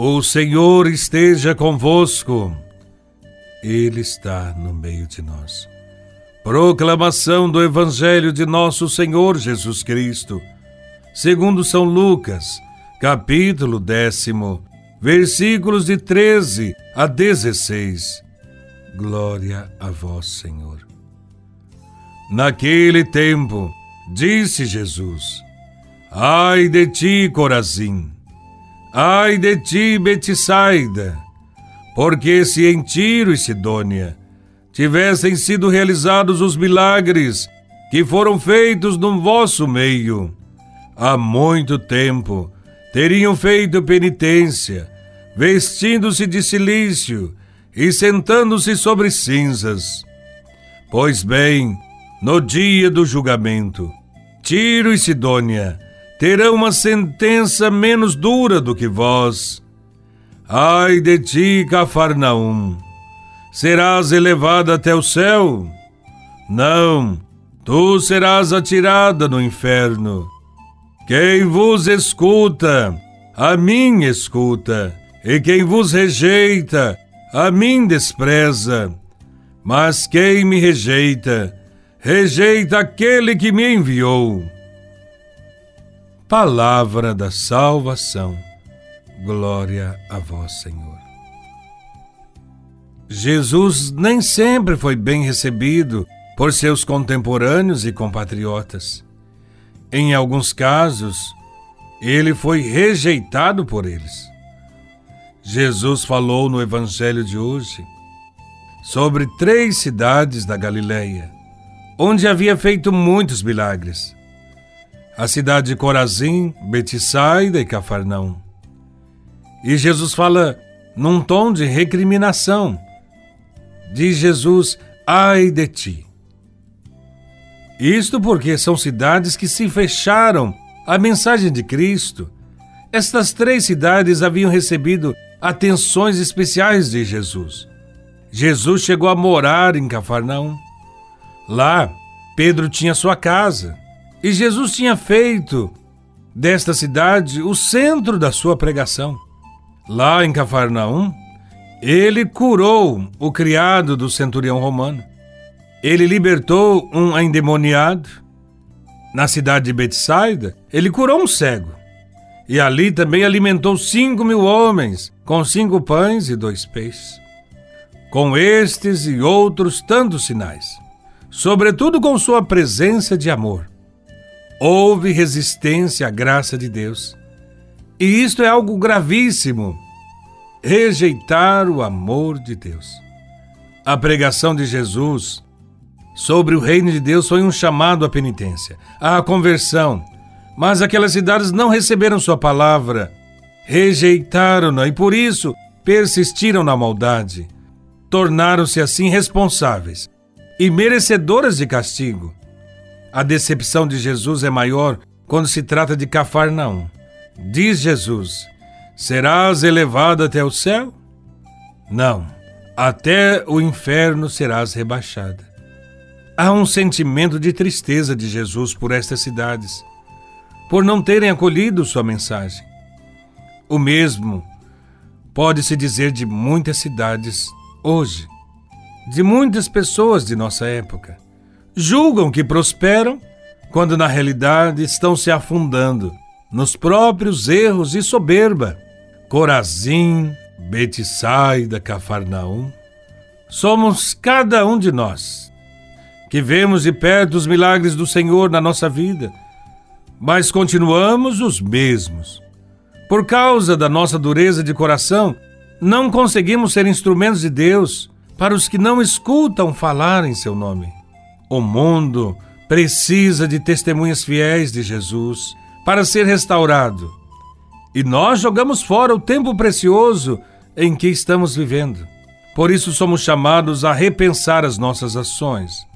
O Senhor esteja convosco. Ele está no meio de nós. Proclamação do Evangelho de Nosso Senhor Jesus Cristo, segundo São Lucas, capítulo décimo, versículos de 13 a 16. Glória a vós, Senhor. Naquele tempo, disse Jesus: Ai de ti, Corazim! Ai de ti, Betsaida! Porque se em Tiro e Sidônia tivessem sido realizados os milagres que foram feitos no vosso meio, há muito tempo teriam feito penitência, vestindo-se de silício e sentando-se sobre cinzas. Pois bem, no dia do julgamento, Tiro e Sidônia terão uma sentença menos dura do que vós. Ai de ti, Cafarnaum! Serás elevada até o céu? Não, tu serás atirada no inferno. Quem vos escuta, a mim escuta, e quem vos rejeita, a mim despreza. Mas quem me rejeita, rejeita aquele que me enviou. Palavra da salvação. Glória a vós, Senhor. Jesus nem sempre foi bem recebido por seus contemporâneos e compatriotas. Em alguns casos, ele foi rejeitado por eles. Jesus falou no Evangelho de hoje sobre três cidades da Galileia, onde havia feito muitos milagres a cidade de Corazim, Betsaida e Cafarnaum. E Jesus fala num tom de recriminação. Diz Jesus: Ai de ti. Isto porque são cidades que se fecharam à mensagem de Cristo. Estas três cidades haviam recebido atenções especiais de Jesus. Jesus chegou a morar em Cafarnaum. Lá, Pedro tinha sua casa. E Jesus tinha feito desta cidade o centro da sua pregação. Lá em Cafarnaum, ele curou o criado do centurião romano. Ele libertou um endemoniado. Na cidade de Betsaida, ele curou um cego. E ali também alimentou cinco mil homens com cinco pães e dois peixes. Com estes e outros tantos sinais, sobretudo com sua presença de amor houve resistência à graça de Deus. E isto é algo gravíssimo. Rejeitar o amor de Deus. A pregação de Jesus sobre o reino de Deus foi um chamado à penitência, à conversão. Mas aquelas cidades não receberam sua palavra, rejeitaram-na e por isso persistiram na maldade. Tornaram-se assim responsáveis e merecedoras de castigo. A decepção de Jesus é maior quando se trata de Cafarnaum. Diz Jesus: Serás elevado até o céu? Não, até o inferno serás rebaixada. Há um sentimento de tristeza de Jesus por estas cidades, por não terem acolhido sua mensagem. O mesmo pode-se dizer de muitas cidades hoje, de muitas pessoas de nossa época julgam que prosperam, quando na realidade estão se afundando nos próprios erros e soberba. Corazim, Betsaida, Cafarnaum. Somos cada um de nós, que vemos de perto os milagres do Senhor na nossa vida, mas continuamos os mesmos. Por causa da nossa dureza de coração, não conseguimos ser instrumentos de Deus para os que não escutam falar em seu nome. O mundo precisa de testemunhas fiéis de Jesus para ser restaurado. E nós jogamos fora o tempo precioso em que estamos vivendo. Por isso somos chamados a repensar as nossas ações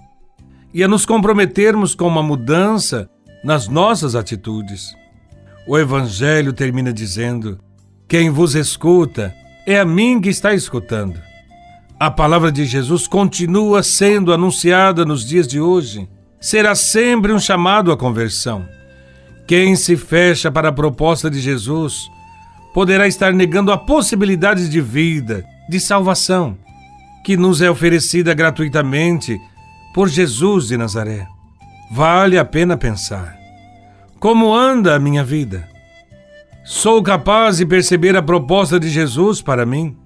e a nos comprometermos com uma mudança nas nossas atitudes. O Evangelho termina dizendo: Quem vos escuta é a mim que está escutando. A palavra de Jesus continua sendo anunciada nos dias de hoje. Será sempre um chamado à conversão. Quem se fecha para a proposta de Jesus poderá estar negando a possibilidade de vida, de salvação, que nos é oferecida gratuitamente por Jesus de Nazaré. Vale a pena pensar. Como anda a minha vida? Sou capaz de perceber a proposta de Jesus para mim?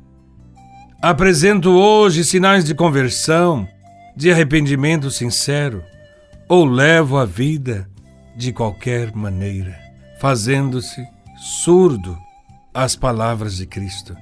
Apresento hoje sinais de conversão, de arrependimento sincero, ou levo a vida de qualquer maneira, fazendo-se surdo às palavras de Cristo?